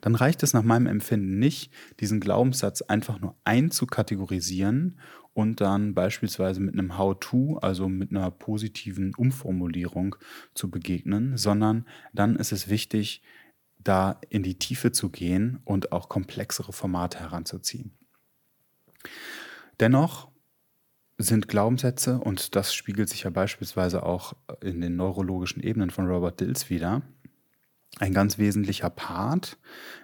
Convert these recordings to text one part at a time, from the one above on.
dann reicht es nach meinem Empfinden nicht, diesen Glaubenssatz einfach nur einzukategorisieren und dann beispielsweise mit einem How-to, also mit einer positiven Umformulierung zu begegnen, sondern dann ist es wichtig, da in die Tiefe zu gehen und auch komplexere Formate heranzuziehen. Dennoch sind Glaubenssätze, und das spiegelt sich ja beispielsweise auch in den neurologischen Ebenen von Robert Dills wieder, ein ganz wesentlicher Part,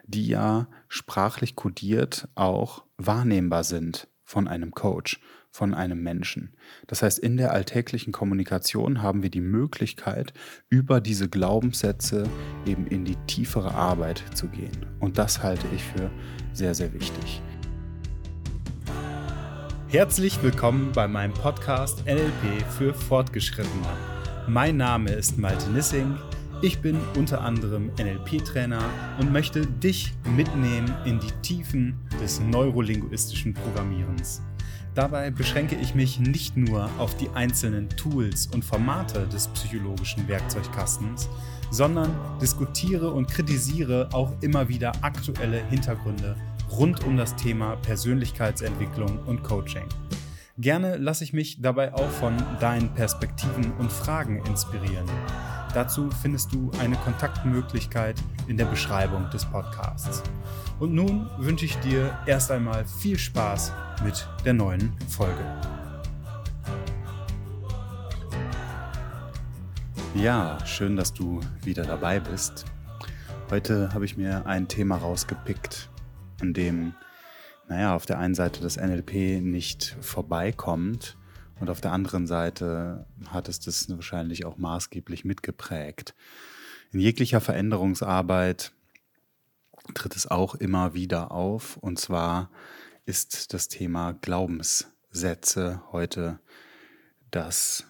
die ja sprachlich kodiert auch wahrnehmbar sind von einem Coach, von einem Menschen. Das heißt, in der alltäglichen Kommunikation haben wir die Möglichkeit, über diese Glaubenssätze eben in die tiefere Arbeit zu gehen. Und das halte ich für sehr, sehr wichtig. Herzlich willkommen bei meinem Podcast NLP für Fortgeschrittene. Mein Name ist Malte Nissing. Ich bin unter anderem NLP-Trainer und möchte dich mitnehmen in die Tiefen des neurolinguistischen Programmierens. Dabei beschränke ich mich nicht nur auf die einzelnen Tools und Formate des psychologischen Werkzeugkastens, sondern diskutiere und kritisiere auch immer wieder aktuelle Hintergründe rund um das Thema Persönlichkeitsentwicklung und Coaching. Gerne lasse ich mich dabei auch von deinen Perspektiven und Fragen inspirieren. Dazu findest du eine Kontaktmöglichkeit in der Beschreibung des Podcasts. Und nun wünsche ich dir erst einmal viel Spaß mit der neuen Folge. Ja, schön, dass du wieder dabei bist. Heute habe ich mir ein Thema rausgepickt, an dem, naja, auf der einen Seite das NLP nicht vorbeikommt und auf der anderen Seite hat es das wahrscheinlich auch maßgeblich mitgeprägt. In jeglicher Veränderungsarbeit tritt es auch immer wieder auf. Und zwar ist das Thema Glaubenssätze heute das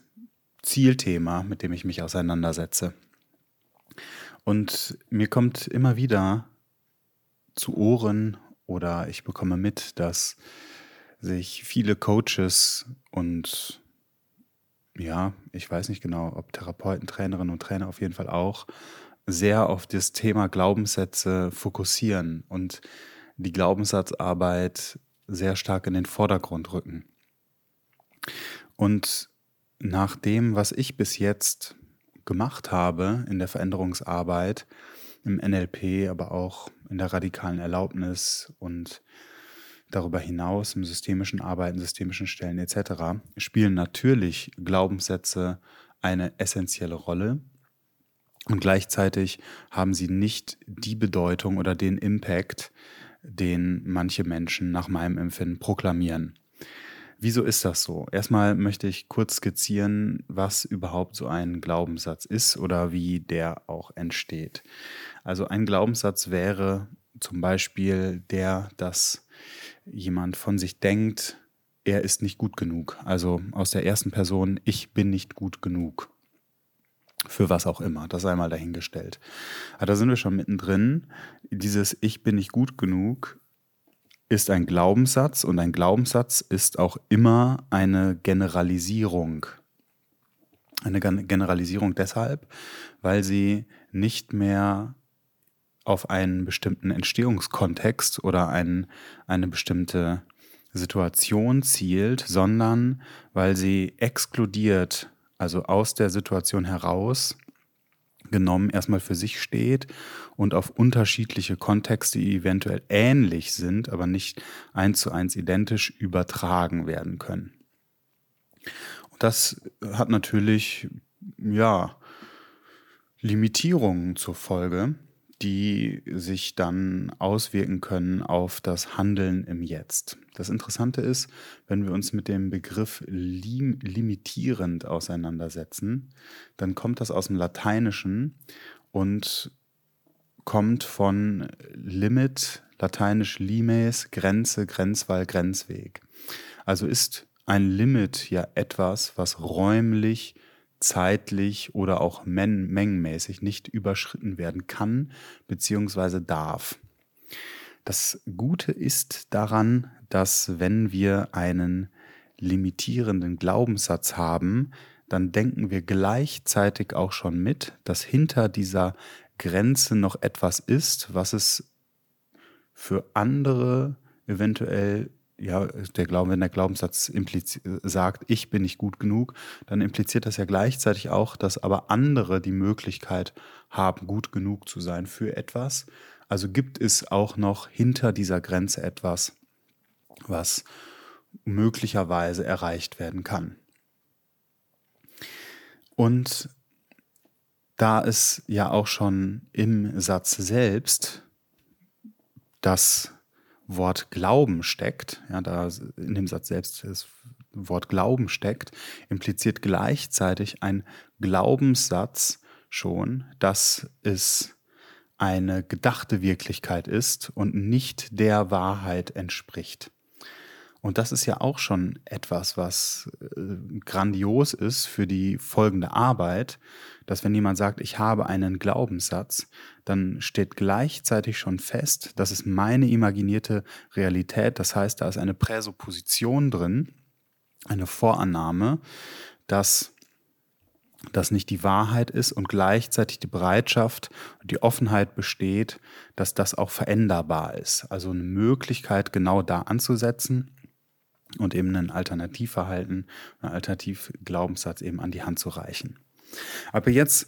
Zielthema, mit dem ich mich auseinandersetze. Und mir kommt immer wieder zu Ohren oder ich bekomme mit, dass sich viele Coaches und ja, ich weiß nicht genau, ob Therapeuten, Trainerinnen und Trainer auf jeden Fall auch, sehr auf das Thema Glaubenssätze fokussieren und die Glaubenssatzarbeit sehr stark in den Vordergrund rücken. Und nach dem, was ich bis jetzt gemacht habe in der Veränderungsarbeit, im NLP, aber auch in der radikalen Erlaubnis und darüber hinaus im systemischen Arbeiten, systemischen Stellen etc., spielen natürlich Glaubenssätze eine essentielle Rolle. Und gleichzeitig haben sie nicht die Bedeutung oder den Impact, den manche Menschen nach meinem Empfinden proklamieren. Wieso ist das so? Erstmal möchte ich kurz skizzieren, was überhaupt so ein Glaubenssatz ist oder wie der auch entsteht. Also ein Glaubenssatz wäre zum Beispiel der, dass jemand von sich denkt, er ist nicht gut genug. Also aus der ersten Person, ich bin nicht gut genug. Für was auch immer, das sei mal dahingestellt. Aber da sind wir schon mittendrin. Dieses Ich bin nicht gut genug ist ein Glaubenssatz und ein Glaubenssatz ist auch immer eine Generalisierung. Eine Generalisierung deshalb, weil sie nicht mehr auf einen bestimmten Entstehungskontext oder ein, eine bestimmte Situation zielt, sondern weil sie exkludiert also aus der Situation heraus genommen erstmal für sich steht und auf unterschiedliche Kontexte, die eventuell ähnlich sind, aber nicht eins zu eins identisch übertragen werden können. Und das hat natürlich, ja, Limitierungen zur Folge, die sich dann auswirken können auf das Handeln im Jetzt. Das Interessante ist, wenn wir uns mit dem Begriff lim limitierend auseinandersetzen, dann kommt das aus dem Lateinischen und kommt von Limit, lateinisch limes, Grenze, Grenzwall, Grenzweg. Also ist ein Limit ja etwas, was räumlich zeitlich oder auch men mengenmäßig nicht überschritten werden kann bzw. darf. Das Gute ist daran, dass wenn wir einen limitierenden Glaubenssatz haben, dann denken wir gleichzeitig auch schon mit, dass hinter dieser Grenze noch etwas ist, was es für andere eventuell ja, der Glauben, wenn der Glaubenssatz sagt, ich bin nicht gut genug, dann impliziert das ja gleichzeitig auch, dass aber andere die Möglichkeit haben, gut genug zu sein für etwas. Also gibt es auch noch hinter dieser Grenze etwas, was möglicherweise erreicht werden kann. Und da es ja auch schon im Satz selbst das Wort Glauben steckt, ja, da in dem Satz selbst das Wort Glauben steckt, impliziert gleichzeitig ein Glaubenssatz schon, dass es eine gedachte Wirklichkeit ist und nicht der Wahrheit entspricht. Und das ist ja auch schon etwas, was äh, grandios ist für die folgende Arbeit, dass wenn jemand sagt, ich habe einen Glaubenssatz, dann steht gleichzeitig schon fest, das ist meine imaginierte Realität. Das heißt, da ist eine Präsupposition drin, eine Vorannahme, dass das nicht die Wahrheit ist und gleichzeitig die Bereitschaft und die Offenheit besteht, dass das auch veränderbar ist. Also eine Möglichkeit, genau da anzusetzen und eben ein Alternativverhalten, einen Alternativglaubenssatz eben an die Hand zu reichen. Aber jetzt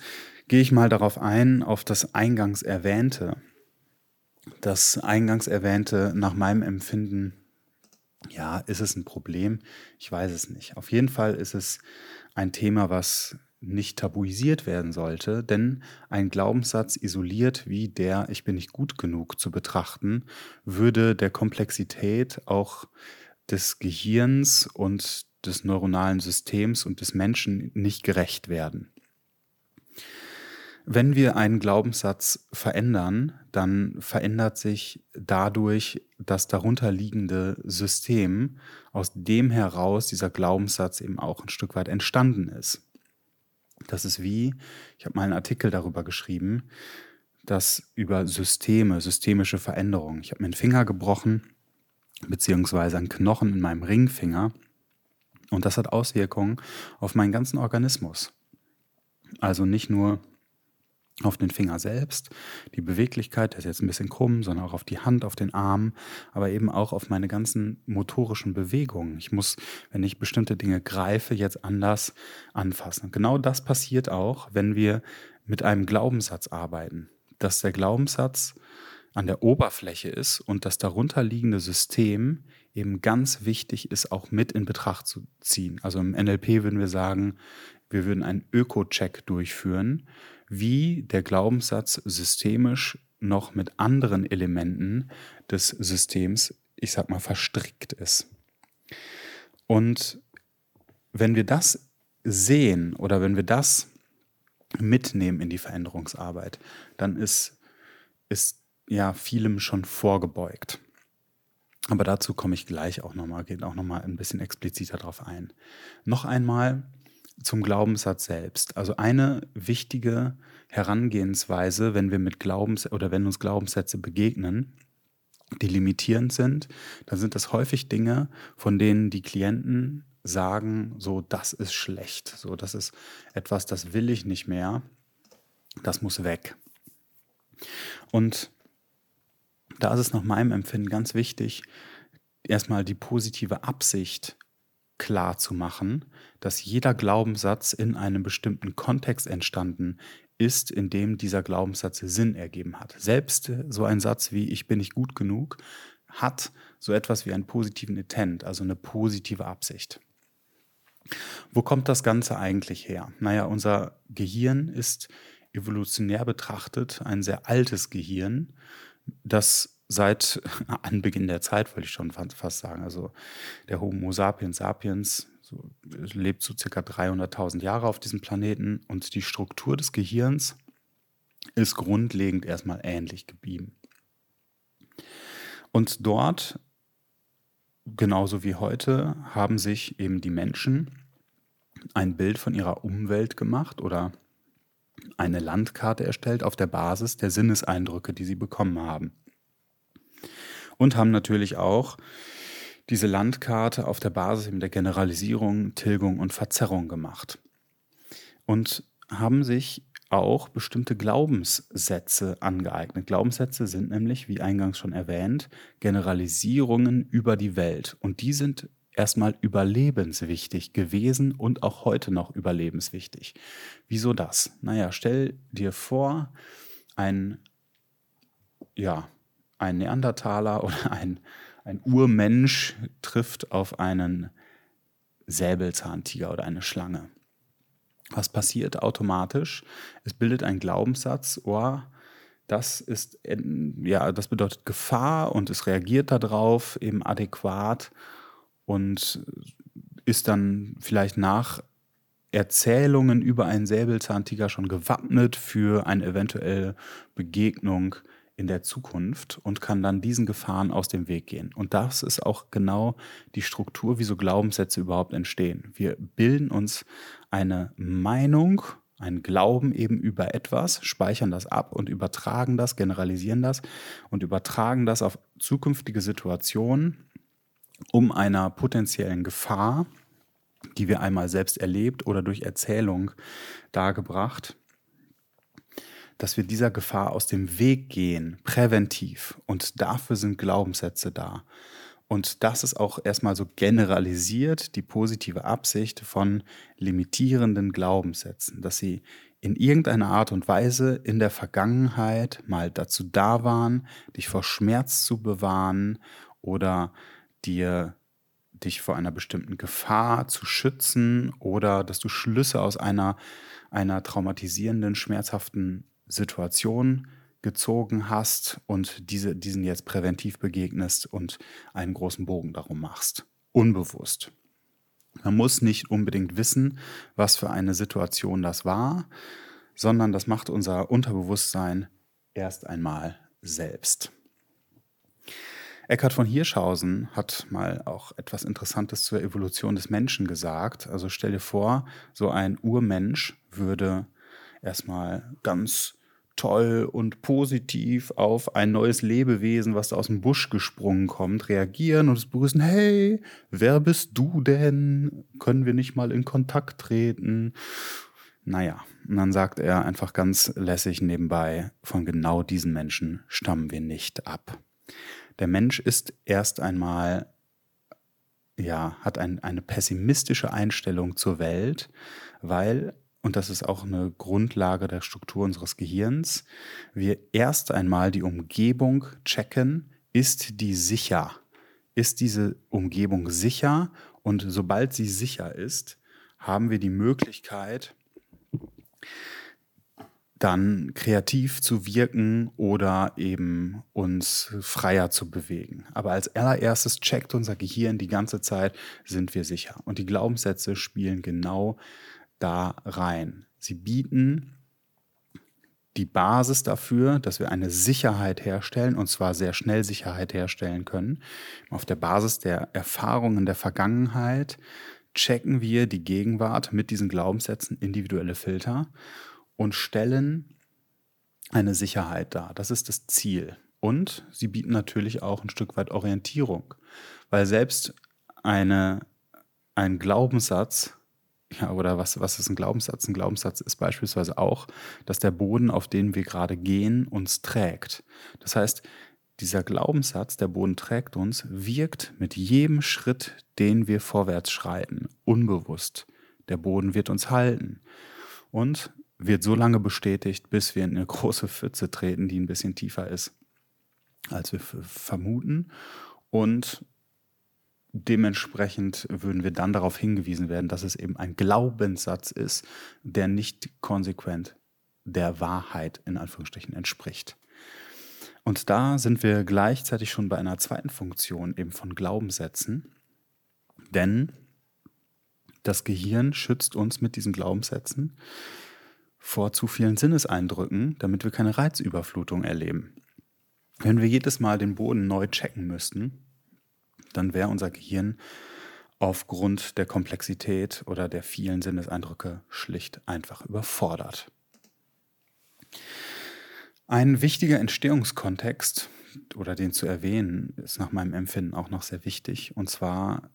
gehe ich mal darauf ein, auf das eingangs erwähnte. Das eingangs erwähnte nach meinem Empfinden, ja, ist es ein Problem? Ich weiß es nicht. Auf jeden Fall ist es ein Thema, was nicht tabuisiert werden sollte, denn ein Glaubenssatz isoliert wie der Ich bin nicht gut genug zu betrachten, würde der Komplexität auch des Gehirns und des neuronalen Systems und des Menschen nicht gerecht werden. Wenn wir einen Glaubenssatz verändern, dann verändert sich dadurch das darunterliegende System, aus dem heraus dieser Glaubenssatz eben auch ein Stück weit entstanden ist. Das ist wie, ich habe mal einen Artikel darüber geschrieben, dass über Systeme, systemische Veränderungen. Ich habe mir einen Finger gebrochen beziehungsweise ein Knochen in meinem Ringfinger. Und das hat Auswirkungen auf meinen ganzen Organismus. Also nicht nur auf den Finger selbst, die Beweglichkeit, der ist jetzt ein bisschen krumm, sondern auch auf die Hand, auf den Arm, aber eben auch auf meine ganzen motorischen Bewegungen. Ich muss, wenn ich bestimmte Dinge greife, jetzt anders anfassen. Genau das passiert auch, wenn wir mit einem Glaubenssatz arbeiten. Dass der Glaubenssatz an der Oberfläche ist und das darunterliegende System eben ganz wichtig ist, auch mit in Betracht zu ziehen. Also im NLP würden wir sagen, wir würden einen Öko-Check durchführen, wie der Glaubenssatz systemisch noch mit anderen Elementen des Systems, ich sag mal, verstrickt ist. Und wenn wir das sehen oder wenn wir das mitnehmen in die Veränderungsarbeit, dann ist, ist ja vielem schon vorgebeugt. Aber dazu komme ich gleich auch nochmal, geht auch nochmal ein bisschen expliziter drauf ein. Noch einmal zum Glaubenssatz selbst. Also eine wichtige Herangehensweise, wenn wir mit Glaubens oder wenn uns Glaubenssätze begegnen, die limitierend sind, dann sind das häufig Dinge, von denen die Klienten sagen, so das ist schlecht, so das ist etwas, das will ich nicht mehr, das muss weg. Und da ist es nach meinem Empfinden ganz wichtig, erstmal die positive Absicht klar zu machen, dass jeder Glaubenssatz in einem bestimmten Kontext entstanden ist, in dem dieser Glaubenssatz Sinn ergeben hat. Selbst so ein Satz wie ich bin nicht gut genug hat so etwas wie einen positiven Intent, also eine positive Absicht. Wo kommt das Ganze eigentlich her? Naja, unser Gehirn ist evolutionär betrachtet ein sehr altes Gehirn das seit Anbeginn der Zeit, wollte ich schon fast sagen, also der Homo sapiens sapiens so, lebt so circa 300.000 Jahre auf diesem Planeten und die Struktur des Gehirns ist grundlegend erstmal ähnlich geblieben. Und dort, genauso wie heute, haben sich eben die Menschen ein Bild von ihrer Umwelt gemacht oder eine Landkarte erstellt auf der Basis der Sinneseindrücke, die sie bekommen haben. Und haben natürlich auch diese Landkarte auf der Basis der Generalisierung, Tilgung und Verzerrung gemacht. Und haben sich auch bestimmte Glaubenssätze angeeignet. Glaubenssätze sind nämlich, wie eingangs schon erwähnt, Generalisierungen über die Welt. Und die sind erstmal überlebenswichtig gewesen und auch heute noch überlebenswichtig. Wieso das? Naja, stell dir vor, ein, ja, ein Neandertaler oder ein, ein Urmensch trifft auf einen Säbelzahntiger oder eine Schlange. Was passiert automatisch? Es bildet ein Glaubenssatz, oh, das ist, ja, das bedeutet Gefahr und es reagiert darauf eben adäquat und ist dann vielleicht nach Erzählungen über einen Säbelzahntiger schon gewappnet für eine eventuelle Begegnung in der Zukunft und kann dann diesen Gefahren aus dem Weg gehen. Und das ist auch genau die Struktur, wie so Glaubenssätze überhaupt entstehen. Wir bilden uns eine Meinung, einen Glauben eben über etwas, speichern das ab und übertragen das, generalisieren das und übertragen das auf zukünftige Situationen, um einer potenziellen Gefahr, die wir einmal selbst erlebt oder durch Erzählung dargebracht, dass wir dieser Gefahr aus dem Weg gehen, präventiv. Und dafür sind Glaubenssätze da. Und das ist auch erstmal so generalisiert die positive Absicht von limitierenden Glaubenssätzen, dass sie in irgendeiner Art und Weise in der Vergangenheit mal dazu da waren, dich vor Schmerz zu bewahren oder dir dich vor einer bestimmten Gefahr zu schützen oder dass du Schlüsse aus einer, einer traumatisierenden, schmerzhaften Situation gezogen hast und diese, diesen jetzt präventiv begegnest und einen großen Bogen darum machst. Unbewusst. Man muss nicht unbedingt wissen, was für eine Situation das war, sondern das macht unser Unterbewusstsein erst einmal selbst. Eckhard von Hirschhausen hat mal auch etwas Interessantes zur Evolution des Menschen gesagt. Also stell dir vor, so ein Urmensch würde erstmal ganz toll und positiv auf ein neues Lebewesen, was da aus dem Busch gesprungen kommt, reagieren und es begrüßen, hey, wer bist du denn? Können wir nicht mal in Kontakt treten? Naja, und dann sagt er einfach ganz lässig nebenbei, von genau diesen Menschen stammen wir nicht ab. Der Mensch ist erst einmal, ja, hat ein, eine pessimistische Einstellung zur Welt, weil und das ist auch eine Grundlage der Struktur unseres Gehirns, wir erst einmal die Umgebung checken, ist die sicher? Ist diese Umgebung sicher? Und sobald sie sicher ist, haben wir die Möglichkeit, dann kreativ zu wirken oder eben uns freier zu bewegen. Aber als allererstes checkt unser Gehirn die ganze Zeit, sind wir sicher. Und die Glaubenssätze spielen genau da rein. Sie bieten die Basis dafür, dass wir eine Sicherheit herstellen, und zwar sehr schnell Sicherheit herstellen können. Auf der Basis der Erfahrungen der Vergangenheit checken wir die Gegenwart mit diesen Glaubenssätzen, individuelle Filter, und stellen eine Sicherheit dar. Das ist das Ziel. Und sie bieten natürlich auch ein Stück weit Orientierung, weil selbst eine, ein Glaubenssatz ja, oder was, was ist ein Glaubenssatz? Ein Glaubenssatz ist beispielsweise auch, dass der Boden, auf den wir gerade gehen, uns trägt. Das heißt, dieser Glaubenssatz, der Boden trägt uns, wirkt mit jedem Schritt, den wir vorwärts schreiten, unbewusst. Der Boden wird uns halten und wird so lange bestätigt, bis wir in eine große Pfütze treten, die ein bisschen tiefer ist, als wir vermuten. Und Dementsprechend würden wir dann darauf hingewiesen werden, dass es eben ein Glaubenssatz ist, der nicht konsequent der Wahrheit in Anführungsstrichen entspricht. Und da sind wir gleichzeitig schon bei einer zweiten Funktion eben von Glaubenssätzen, denn das Gehirn schützt uns mit diesen Glaubenssätzen vor zu vielen Sinneseindrücken, damit wir keine Reizüberflutung erleben. Wenn wir jedes Mal den Boden neu checken müssten, dann wäre unser Gehirn aufgrund der Komplexität oder der vielen Sinneseindrücke schlicht einfach überfordert. Ein wichtiger Entstehungskontext oder den zu erwähnen, ist nach meinem Empfinden auch noch sehr wichtig. Und zwar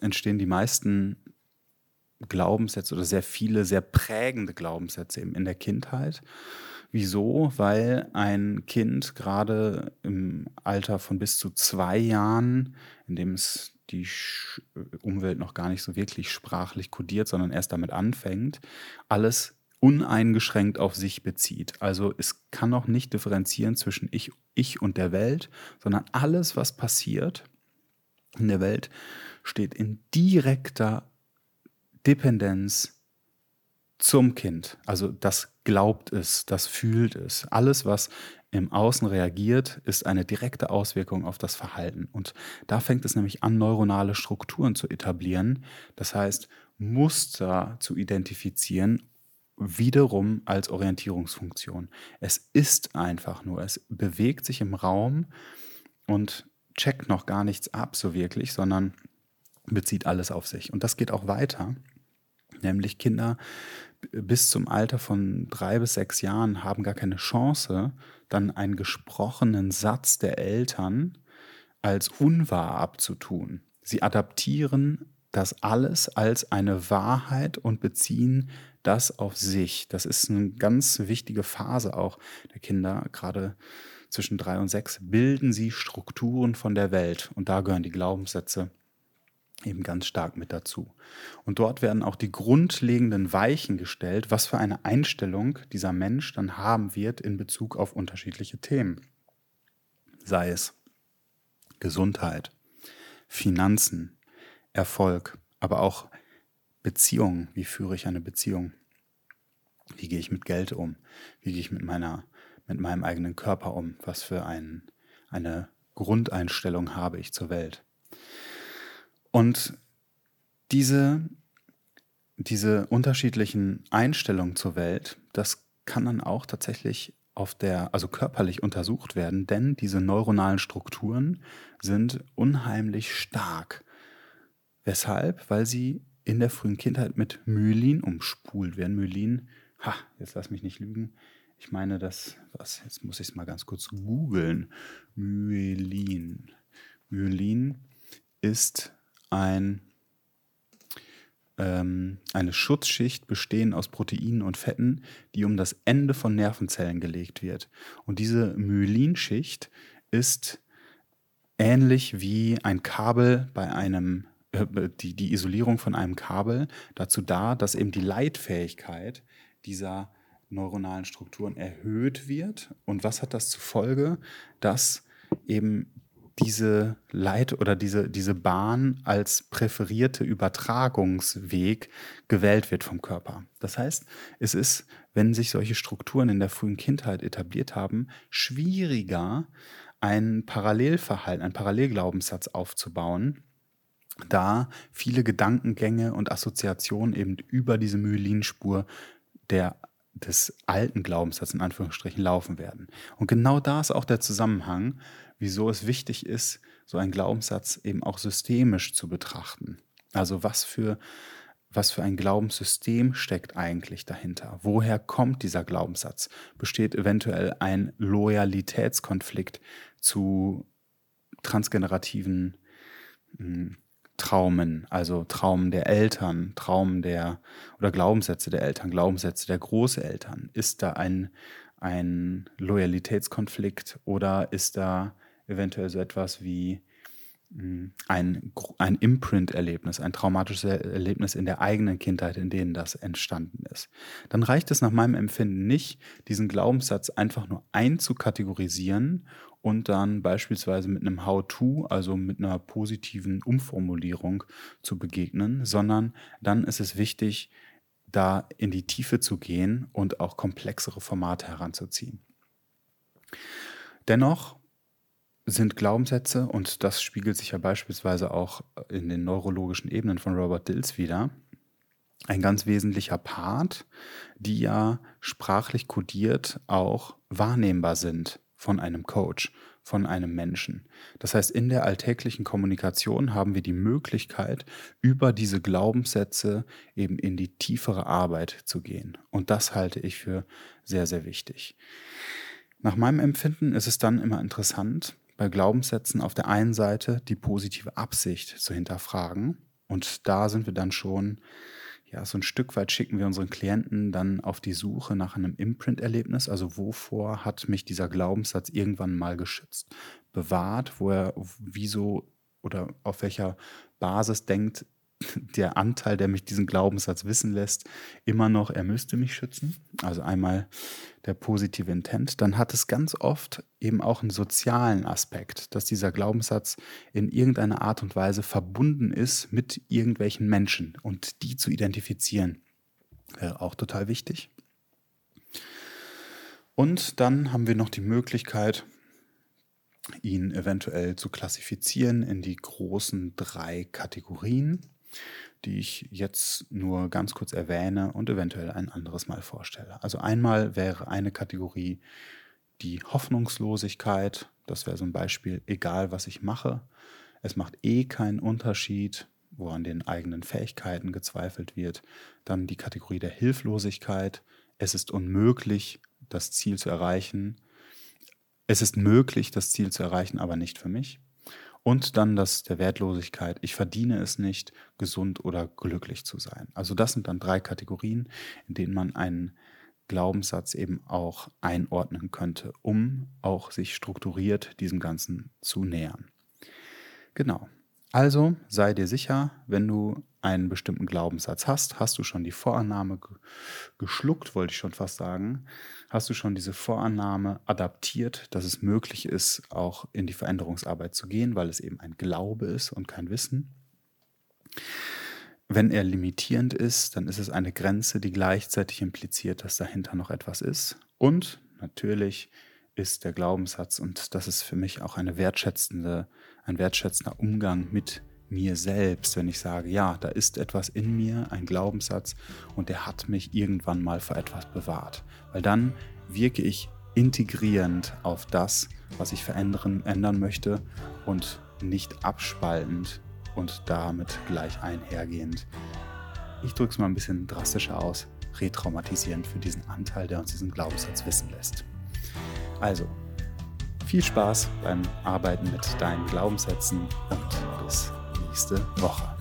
entstehen die meisten Glaubenssätze oder sehr viele, sehr prägende Glaubenssätze eben in der Kindheit. Wieso? Weil ein Kind gerade im Alter von bis zu zwei Jahren, in dem es die Umwelt noch gar nicht so wirklich sprachlich kodiert, sondern erst damit anfängt, alles uneingeschränkt auf sich bezieht. Also es kann noch nicht differenzieren zwischen ich, ich und der Welt, sondern alles, was passiert in der Welt, steht in direkter Dependenz zum Kind. Also das glaubt es, das fühlt es. Alles, was im Außen reagiert, ist eine direkte Auswirkung auf das Verhalten. Und da fängt es nämlich an, neuronale Strukturen zu etablieren. Das heißt, Muster zu identifizieren, wiederum als Orientierungsfunktion. Es ist einfach nur, es bewegt sich im Raum und checkt noch gar nichts ab so wirklich, sondern bezieht alles auf sich. Und das geht auch weiter. Nämlich Kinder bis zum Alter von drei bis sechs Jahren haben gar keine Chance, dann einen gesprochenen Satz der Eltern als unwahr abzutun. Sie adaptieren das alles als eine Wahrheit und beziehen das auf sich. Das ist eine ganz wichtige Phase auch der Kinder, gerade zwischen drei und sechs, bilden sie Strukturen von der Welt. Und da gehören die Glaubenssätze eben ganz stark mit dazu. Und dort werden auch die grundlegenden Weichen gestellt, was für eine Einstellung dieser Mensch dann haben wird in Bezug auf unterschiedliche Themen. Sei es Gesundheit, Finanzen, Erfolg, aber auch Beziehungen. Wie führe ich eine Beziehung? Wie gehe ich mit Geld um? Wie gehe ich mit, meiner, mit meinem eigenen Körper um? Was für ein, eine Grundeinstellung habe ich zur Welt? Und diese, diese unterschiedlichen Einstellungen zur Welt, das kann dann auch tatsächlich auf der, also körperlich untersucht werden, denn diese neuronalen Strukturen sind unheimlich stark. Weshalb? Weil sie in der frühen Kindheit mit Myelin umspult werden. Myelin, ha, jetzt lass mich nicht lügen. Ich meine, das, was, jetzt muss ich es mal ganz kurz googeln. Myelin. Myelin ist ein, ähm, eine Schutzschicht bestehen aus Proteinen und Fetten, die um das Ende von Nervenzellen gelegt wird. Und diese Myelinschicht ist ähnlich wie ein Kabel bei einem äh, die, die Isolierung von einem Kabel dazu da, dass eben die Leitfähigkeit dieser neuronalen Strukturen erhöht wird. Und was hat das zur Folge? Dass eben diese Leit- oder diese, diese Bahn als präferierte Übertragungsweg gewählt wird vom Körper. Das heißt, es ist, wenn sich solche Strukturen in der frühen Kindheit etabliert haben, schwieriger, ein Parallelverhalten, einen Parallelglaubenssatz aufzubauen, da viele Gedankengänge und Assoziationen eben über diese Myelinspur der des alten Glaubenssatzes in Anführungsstrichen laufen werden. Und genau da ist auch der Zusammenhang, wieso es wichtig ist, so einen Glaubenssatz eben auch systemisch zu betrachten. Also was für, was für ein Glaubenssystem steckt eigentlich dahinter? Woher kommt dieser Glaubenssatz? Besteht eventuell ein Loyalitätskonflikt zu transgenerativen hm, Traumen, also Traumen der Eltern, Traumen der oder Glaubenssätze der Eltern, Glaubenssätze der Großeltern? Ist da ein, ein Loyalitätskonflikt oder ist da eventuell so etwas wie ein, ein Imprint-Erlebnis, ein traumatisches Erlebnis in der eigenen Kindheit, in denen das entstanden ist. Dann reicht es nach meinem Empfinden nicht, diesen Glaubenssatz einfach nur einzukategorisieren und dann beispielsweise mit einem How-to, also mit einer positiven Umformulierung zu begegnen, sondern dann ist es wichtig, da in die Tiefe zu gehen und auch komplexere Formate heranzuziehen. Dennoch sind Glaubenssätze, und das spiegelt sich ja beispielsweise auch in den neurologischen Ebenen von Robert Dills wieder, ein ganz wesentlicher Part, die ja sprachlich kodiert auch wahrnehmbar sind von einem Coach, von einem Menschen. Das heißt, in der alltäglichen Kommunikation haben wir die Möglichkeit, über diese Glaubenssätze eben in die tiefere Arbeit zu gehen. Und das halte ich für sehr, sehr wichtig. Nach meinem Empfinden ist es dann immer interessant, bei Glaubenssätzen auf der einen Seite die positive Absicht zu hinterfragen. Und da sind wir dann schon ja, so ein Stück weit schicken wir unseren Klienten dann auf die Suche nach einem Imprint-Erlebnis. Also wovor hat mich dieser Glaubenssatz irgendwann mal geschützt, bewahrt, wo er wieso oder auf welcher Basis denkt der Anteil, der mich diesen Glaubenssatz wissen lässt, immer noch, er müsste mich schützen. Also einmal der positive Intent. Dann hat es ganz oft eben auch einen sozialen Aspekt, dass dieser Glaubenssatz in irgendeiner Art und Weise verbunden ist mit irgendwelchen Menschen und die zu identifizieren. Wäre auch total wichtig. Und dann haben wir noch die Möglichkeit, ihn eventuell zu klassifizieren in die großen drei Kategorien die ich jetzt nur ganz kurz erwähne und eventuell ein anderes Mal vorstelle. Also einmal wäre eine Kategorie die Hoffnungslosigkeit. Das wäre so ein Beispiel, egal was ich mache. Es macht eh keinen Unterschied, wo an den eigenen Fähigkeiten gezweifelt wird. Dann die Kategorie der Hilflosigkeit. Es ist unmöglich, das Ziel zu erreichen. Es ist möglich, das Ziel zu erreichen, aber nicht für mich. Und dann das der Wertlosigkeit. Ich verdiene es nicht, gesund oder glücklich zu sein. Also das sind dann drei Kategorien, in denen man einen Glaubenssatz eben auch einordnen könnte, um auch sich strukturiert diesem Ganzen zu nähern. Genau. Also sei dir sicher, wenn du einen bestimmten Glaubenssatz hast, hast du schon die Vorannahme geschluckt, wollte ich schon fast sagen, hast du schon diese Vorannahme adaptiert, dass es möglich ist, auch in die Veränderungsarbeit zu gehen, weil es eben ein Glaube ist und kein Wissen. Wenn er limitierend ist, dann ist es eine Grenze, die gleichzeitig impliziert, dass dahinter noch etwas ist. Und natürlich ist der Glaubenssatz, und das ist für mich auch eine wertschätzende, ein wertschätzender Umgang mit mir selbst, wenn ich sage, ja, da ist etwas in mir, ein Glaubenssatz, und der hat mich irgendwann mal vor etwas bewahrt. Weil dann wirke ich integrierend auf das, was ich verändern ändern möchte und nicht abspaltend und damit gleich einhergehend. Ich drücke es mal ein bisschen drastischer aus, retraumatisierend für diesen Anteil, der uns diesen Glaubenssatz wissen lässt. Also, viel Spaß beim Arbeiten mit deinen Glaubenssätzen und bis nächste Woche.